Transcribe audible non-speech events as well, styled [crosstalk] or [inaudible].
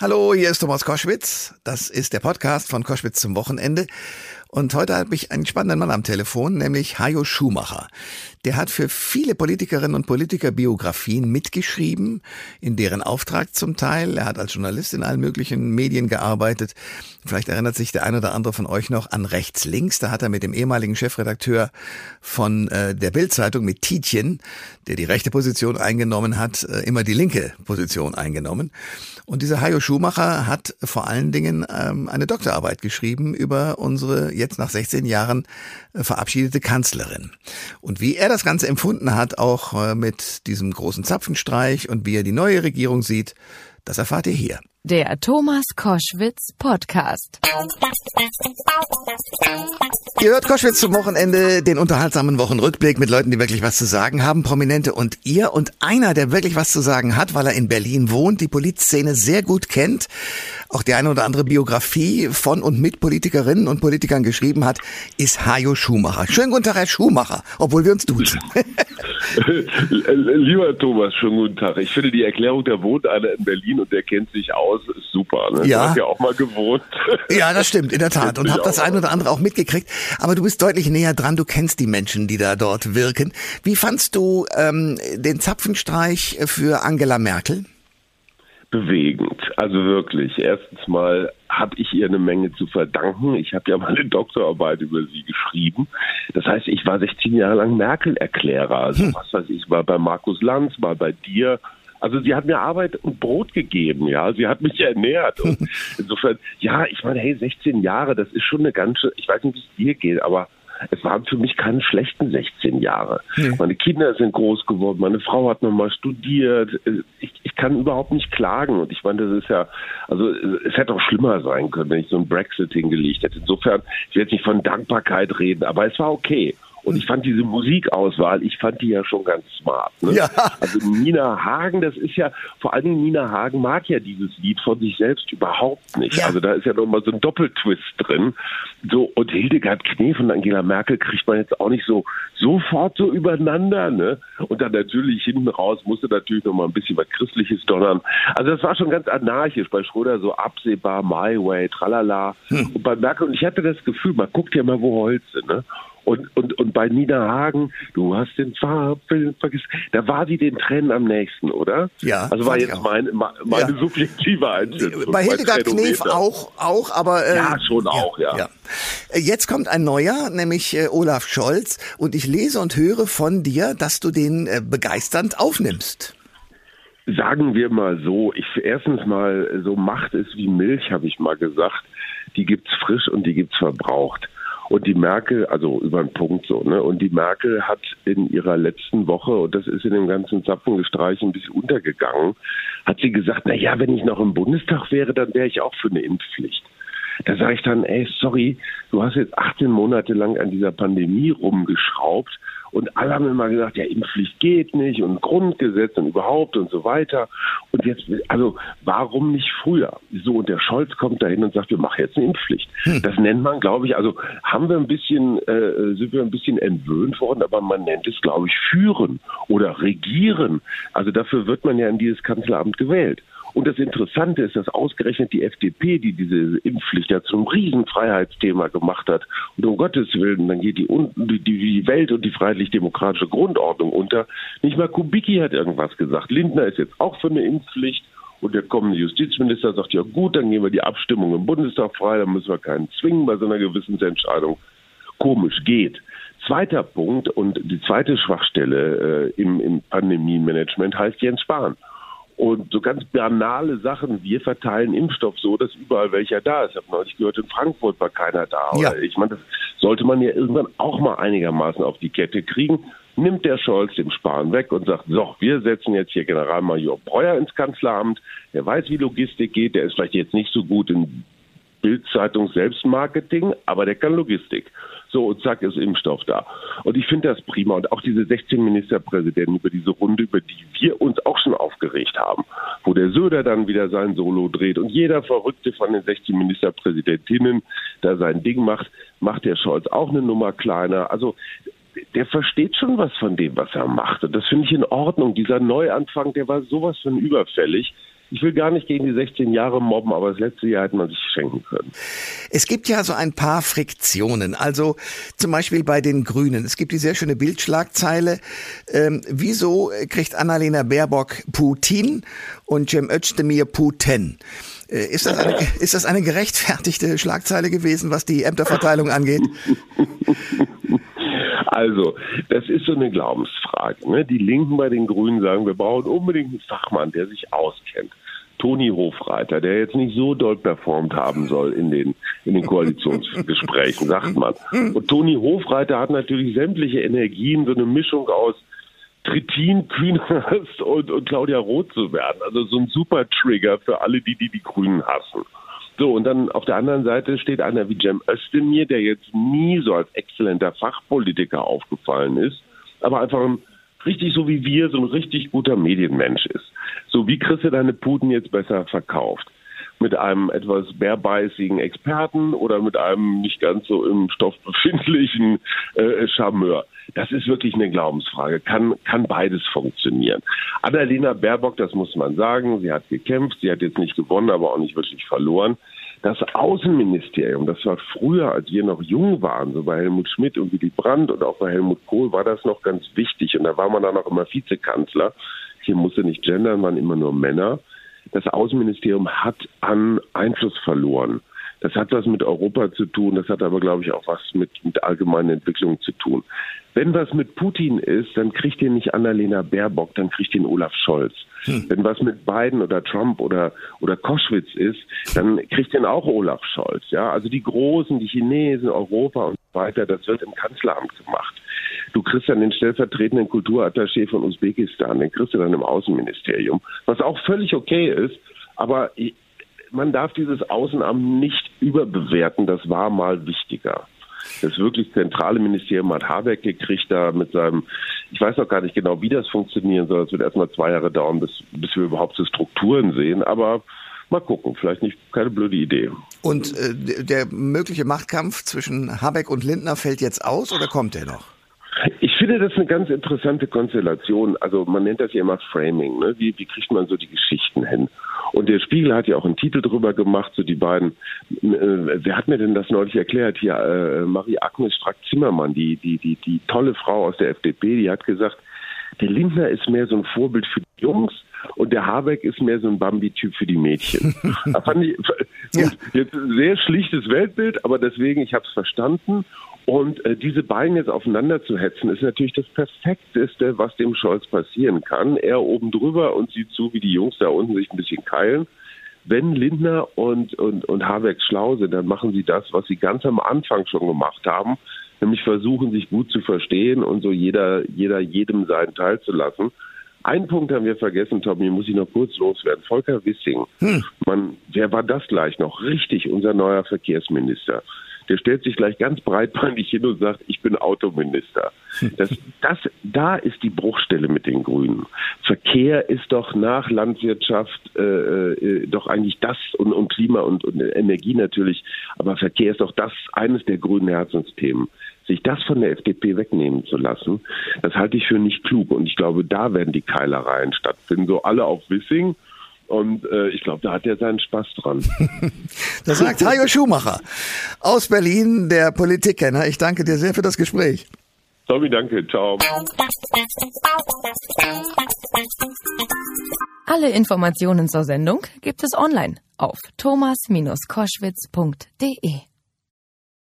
Hallo, hier ist Thomas Koschwitz. Das ist der Podcast von Koschwitz zum Wochenende. Und heute habe ich einen spannenden Mann am Telefon, nämlich Hajo Schumacher. Der hat für viele Politikerinnen und Politiker Biografien mitgeschrieben, in deren Auftrag zum Teil. Er hat als Journalist in allen möglichen Medien gearbeitet. Vielleicht erinnert sich der ein oder andere von euch noch an Rechts Links. Da hat er mit dem ehemaligen Chefredakteur von äh, der Bildzeitung mit Tietjen, der die rechte Position eingenommen hat, äh, immer die linke Position eingenommen. Und dieser Hajo Schumacher hat vor allen Dingen ähm, eine Doktorarbeit geschrieben über unsere jetzt nach 16 Jahren äh, verabschiedete Kanzlerin. Und wie er das Ganze empfunden hat, auch äh, mit diesem großen Zapfenstreich und wie er die neue Regierung sieht, das erfahrt ihr hier. Der Thomas Koschwitz Podcast. Ihr hört Koschwitz zum Wochenende, den unterhaltsamen Wochenrückblick mit Leuten, die wirklich was zu sagen haben, Prominente und ihr. Und einer, der wirklich was zu sagen hat, weil er in Berlin wohnt, die Polizszene sehr gut kennt, auch die eine oder andere Biografie von und mit Politikerinnen und Politikern geschrieben hat, ist Hajo Schumacher. Schönen guten Tag, Herr Schumacher, obwohl wir uns duzen. [laughs] Lieber Thomas, schönen guten Tag. Ich finde die Erklärung, der wohnt einer in Berlin und der kennt sich aus, ist super. Ne? Ja. Du hast ja auch mal gewohnt. [laughs] Ja, das stimmt, in der Tat. Und habe das ein oder andere auch mitgekriegt. Aber du bist deutlich näher dran, du kennst die Menschen, die da dort wirken. Wie fandst du ähm, den Zapfenstreich für Angela Merkel? Bewegend, also wirklich. Erstens mal habe ich ihr eine Menge zu verdanken. Ich habe ja meine Doktorarbeit über sie geschrieben. Das heißt, ich war 16 Jahre lang Merkel-Erklärer. Also hm. was weiß ich, war bei Markus Lanz, mal bei dir. Also sie hat mir Arbeit und Brot gegeben, ja. Sie hat mich [laughs] ernährt. Und [laughs] insofern, ja, ich meine, hey, 16 Jahre, das ist schon eine ganze, ich weiß nicht, wie es dir geht, aber es waren für mich keine schlechten 16 Jahre. Nee. Meine Kinder sind groß geworden, meine Frau hat nochmal studiert. Ich, ich kann überhaupt nicht klagen. Und ich meine, das ist ja, also es hätte auch schlimmer sein können, wenn ich so einen Brexit hingelegt hätte. Insofern, ich werde nicht von Dankbarkeit reden, aber es war okay. Und ich fand diese Musikauswahl, ich fand die ja schon ganz smart. Ne? Ja. Also Nina Hagen, das ist ja, vor allen Dingen Nina Hagen mag ja dieses Lied von sich selbst überhaupt nicht. Ja. Also da ist ja nochmal so ein Doppeltwist drin. So, und Hildegard Knef und Angela Merkel kriegt man jetzt auch nicht so sofort so übereinander, ne? Und dann natürlich hinten raus musste natürlich nochmal ein bisschen was Christliches donnern. Also das war schon ganz anarchisch. Bei Schröder so absehbar, My Way, tralala. Hm. Und bei Merkel, und ich hatte das Gefühl, man guckt ja mal, wo Holze, ne? Und, und, und bei Nina Hagen, du hast den Farbfilm vergessen, da war sie den Tränen am nächsten, oder? Ja. Also war jetzt meine, meine ja. subjektive Einschätzung. Bei Hildegard Knef auch, auch, aber. Äh, ja, schon ja, auch, ja. ja. Äh, jetzt kommt ein neuer, nämlich äh, Olaf Scholz. Und ich lese und höre von dir, dass du den äh, begeisternd aufnimmst. Sagen wir mal so, ich erstens mal, so Macht ist wie Milch, habe ich mal gesagt. Die gibt's frisch und die gibt's verbraucht. Und die Merkel, also über den Punkt so, ne? Und die Merkel hat in ihrer letzten Woche, und das ist in dem ganzen Zapfengestreich ein bisschen untergegangen, hat sie gesagt, na ja, wenn ich noch im Bundestag wäre, dann wäre ich auch für eine Impfpflicht. Da sage ich dann, ey, sorry, du hast jetzt 18 Monate lang an dieser Pandemie rumgeschraubt und alle haben immer gesagt, ja, Impfpflicht geht nicht und Grundgesetz und überhaupt und so weiter. Und jetzt, also warum nicht früher? So, und der Scholz kommt dahin und sagt, wir machen jetzt eine Impfpflicht. Hm. Das nennt man, glaube ich, also haben wir ein bisschen, äh, sind wir ein bisschen entwöhnt worden, aber man nennt es, glaube ich, führen oder regieren. Also dafür wird man ja in dieses Kanzleramt gewählt. Und das Interessante ist, dass ausgerechnet die FDP, die diese Impfpflicht ja zum Riesenfreiheitsthema gemacht hat, und um Gottes Willen, dann geht die, die, die Welt und die freiheitlich-demokratische Grundordnung unter. Nicht mal Kubicki hat irgendwas gesagt. Lindner ist jetzt auch für eine Impfpflicht. Und der kommende Justizminister sagt, ja gut, dann gehen wir die Abstimmung im Bundestag frei, dann müssen wir keinen zwingen bei so einer Gewissensentscheidung. Komisch, geht. Zweiter Punkt und die zweite Schwachstelle äh, im, im Pandemie-Management heißt Jens Spahn. Und so ganz banale Sachen, wir verteilen Impfstoff so, dass überall welcher da ist. Ich habe neulich gehört, in Frankfurt war keiner da. Ja. Ich meine, das sollte man ja irgendwann auch mal einigermaßen auf die Kette kriegen. Nimmt der Scholz den Spahn weg und sagt, so, wir setzen jetzt hier Generalmajor Breuer ins Kanzleramt. Der weiß, wie Logistik geht. Der ist vielleicht jetzt nicht so gut in Bildzeitung Selbstmarketing, aber der kann Logistik. So, und zack, ist Impfstoff da. Und ich finde das prima. Und auch diese 16 Ministerpräsidenten über diese Runde, über die wir uns auch schon aufgeregt haben, wo der Söder dann wieder sein Solo dreht und jeder Verrückte von den 16 Ministerpräsidentinnen da sein Ding macht, macht der Scholz auch eine Nummer kleiner. Also der versteht schon was von dem, was er macht. Und das finde ich in Ordnung. Dieser Neuanfang, der war sowas von überfällig. Ich will gar nicht gegen die 16 Jahre mobben, aber das letzte Jahr hätte man sich schenken können. Es gibt ja so ein paar Friktionen. Also zum Beispiel bei den Grünen. Es gibt die sehr schöne Bildschlagzeile. Ähm, wieso kriegt Annalena Baerbock Putin und Cem Özdemir Putin? Äh, ist das, eine, [laughs] ist das eine gerechtfertigte Schlagzeile gewesen, was die Ämterverteilung angeht? [laughs] Also, das ist so eine Glaubensfrage. Ne? Die Linken bei den Grünen sagen, wir brauchen unbedingt einen Fachmann, der sich auskennt. Toni Hofreiter, der jetzt nicht so doll performt haben soll in den, in den Koalitionsgesprächen, [laughs] sagt man. Und Toni Hofreiter hat natürlich sämtliche Energien, so eine Mischung aus Trittin, Kühners und, und Claudia Roth zu werden. Also so ein super Trigger für alle, die die, die Grünen hassen. So, und dann auf der anderen Seite steht einer wie Cem Özdemir, der jetzt nie so als exzellenter Fachpolitiker aufgefallen ist, aber einfach ein richtig so wie wir, so ein richtig guter Medienmensch ist. So, wie kriegst du deine Puten jetzt besser verkauft? Mit einem etwas bärbeißigen Experten oder mit einem nicht ganz so im Stoff befindlichen äh, Charmeur? Das ist wirklich eine Glaubensfrage. Kann, kann beides funktionieren. Annalena Baerbock, das muss man sagen, sie hat gekämpft, sie hat jetzt nicht gewonnen, aber auch nicht wirklich verloren. Das Außenministerium, das war früher, als wir noch jung waren, so bei Helmut Schmidt und Willy Brandt und auch bei Helmut Kohl, war das noch ganz wichtig. Und da war man dann auch immer Vizekanzler. Hier musste nicht gendern, waren immer nur Männer. Das Außenministerium hat an Einfluss verloren. Das hat was mit Europa zu tun, das hat aber, glaube ich, auch was mit, mit allgemeinen Entwicklungen zu tun. Wenn was mit Putin ist, dann kriegt ihn nicht Annalena Baerbock, dann kriegt ihn Olaf Scholz. Hm. Wenn was mit Biden oder Trump oder, oder Koschwitz ist, dann kriegt ihn auch Olaf Scholz. Ja, also die Großen, die Chinesen, Europa und so weiter, das wird im Kanzleramt gemacht. Du kriegst dann den stellvertretenden Kulturattaché von Usbekistan, den kriegst du dann im Außenministerium, was auch völlig okay ist, aber man darf dieses Außenamt nicht überbewerten, das war mal wichtiger. Das wirklich zentrale Ministerium hat Habeck gekriegt da mit seinem, ich weiß noch gar nicht genau, wie das funktionieren soll. Es wird erstmal zwei Jahre dauern, bis, bis wir überhaupt so Strukturen sehen, aber mal gucken, vielleicht nicht keine blöde Idee. Und äh, der mögliche Machtkampf zwischen Habeck und Lindner fällt jetzt aus oder kommt er noch? Ich finde das eine ganz interessante Konstellation. Also man nennt das ja immer Framing. Ne? Wie, wie kriegt man so die Geschichten hin? Und der Spiegel hat ja auch einen Titel drüber gemacht, so die beiden. Äh, wer hat mir denn das neulich erklärt? Hier, äh, Marie-Agnes Strack-Zimmermann, die, die, die, die tolle Frau aus der FDP, die hat gesagt, der Lindner ist mehr so ein Vorbild für die Jungs und der Habeck ist mehr so ein Bambi-Typ für die Mädchen. [laughs] da fand ich, ja. jetzt ein sehr schlichtes Weltbild, aber deswegen, ich habe es verstanden. Und äh, diese beiden jetzt aufeinander zu hetzen, ist natürlich das Perfekteste, was dem Scholz passieren kann. Er oben drüber und sieht zu, wie die Jungs da unten sich ein bisschen keilen. Wenn Lindner und, und, und Habeck schlau sind, dann machen sie das, was sie ganz am Anfang schon gemacht haben, nämlich versuchen, sich gut zu verstehen und so jeder, jeder jedem seinen Teil zu lassen. Einen Punkt haben wir vergessen, Tommy, muss ich noch kurz loswerden. Volker Wissing, hm. man, wer war das gleich noch? Richtig, unser neuer Verkehrsminister der stellt sich gleich ganz breitbeinig hin und sagt, ich bin Autominister. Das, das, da ist die Bruchstelle mit den Grünen. Verkehr ist doch nach Landwirtschaft äh, äh, doch eigentlich das und, und Klima und, und Energie natürlich, aber Verkehr ist doch das eines der grünen Herzensthemen sich das von der FDP wegnehmen zu lassen, das halte ich für nicht klug. Und ich glaube, da werden die Keilereien stattfinden. So alle auf Wissing und äh, ich glaube, da hat er seinen Spaß dran. [laughs] das sagt Hajo Schumacher aus Berlin, der Politikkenner. Ich danke dir sehr für das Gespräch. Tommy, danke. Ciao. Alle Informationen zur Sendung gibt es online auf thomas-koschwitz.de.